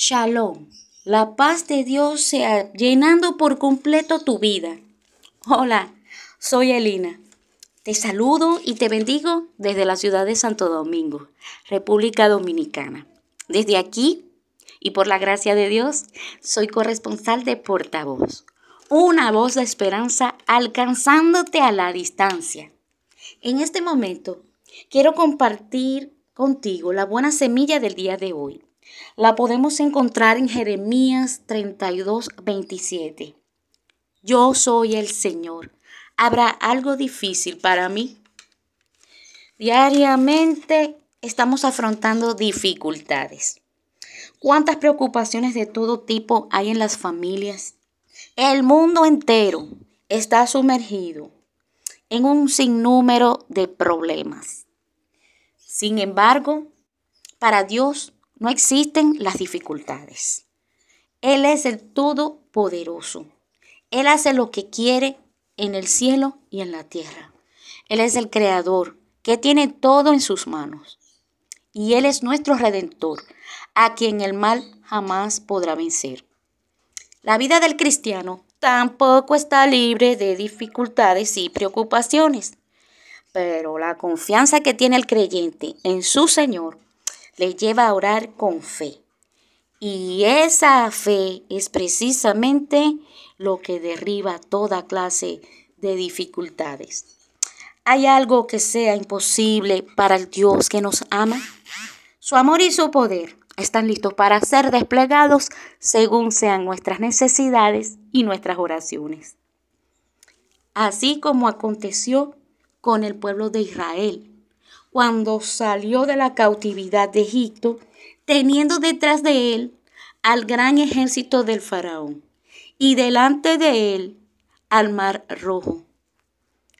Shalom. La paz de Dios sea llenando por completo tu vida. Hola, soy Elina. Te saludo y te bendigo desde la ciudad de Santo Domingo, República Dominicana. Desde aquí, y por la gracia de Dios, soy corresponsal de portavoz, una voz de esperanza alcanzándote a la distancia. En este momento, quiero compartir contigo la buena semilla del día de hoy la podemos encontrar en Jeremías 32, 27. Yo soy el Señor. ¿Habrá algo difícil para mí? Diariamente estamos afrontando dificultades. ¿Cuántas preocupaciones de todo tipo hay en las familias? El mundo entero está sumergido en un sinnúmero de problemas. Sin embargo, para Dios no existen las dificultades. Él es el Todopoderoso. Él hace lo que quiere en el cielo y en la tierra. Él es el Creador, que tiene todo en sus manos. Y Él es nuestro Redentor, a quien el mal jamás podrá vencer. La vida del cristiano tampoco está libre de dificultades y preocupaciones, pero la confianza que tiene el creyente en su Señor le lleva a orar con fe. Y esa fe es precisamente lo que derriba toda clase de dificultades. ¿Hay algo que sea imposible para el Dios que nos ama? Su amor y su poder están listos para ser desplegados según sean nuestras necesidades y nuestras oraciones. Así como aconteció con el pueblo de Israel cuando salió de la cautividad de Egipto, teniendo detrás de él al gran ejército del faraón y delante de él al mar rojo.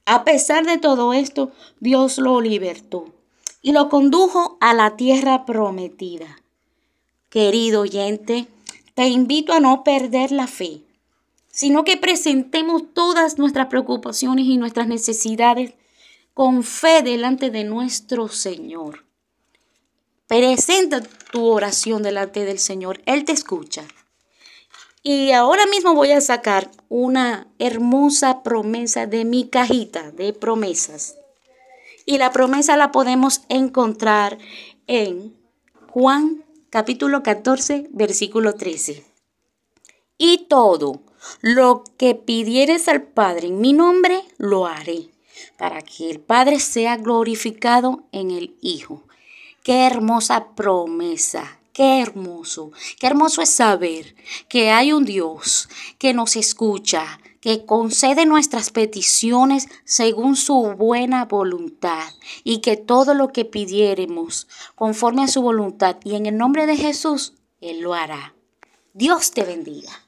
A pesar de todo esto, Dios lo libertó y lo condujo a la tierra prometida. Querido oyente, te invito a no perder la fe, sino que presentemos todas nuestras preocupaciones y nuestras necesidades con fe delante de nuestro Señor. Presenta tu oración delante del Señor. Él te escucha. Y ahora mismo voy a sacar una hermosa promesa de mi cajita de promesas. Y la promesa la podemos encontrar en Juan capítulo 14, versículo 13. Y todo lo que pidieres al Padre en mi nombre, lo haré para que el Padre sea glorificado en el Hijo. Qué hermosa promesa, qué hermoso, qué hermoso es saber que hay un Dios que nos escucha, que concede nuestras peticiones según su buena voluntad y que todo lo que pidiéremos conforme a su voluntad y en el nombre de Jesús, Él lo hará. Dios te bendiga.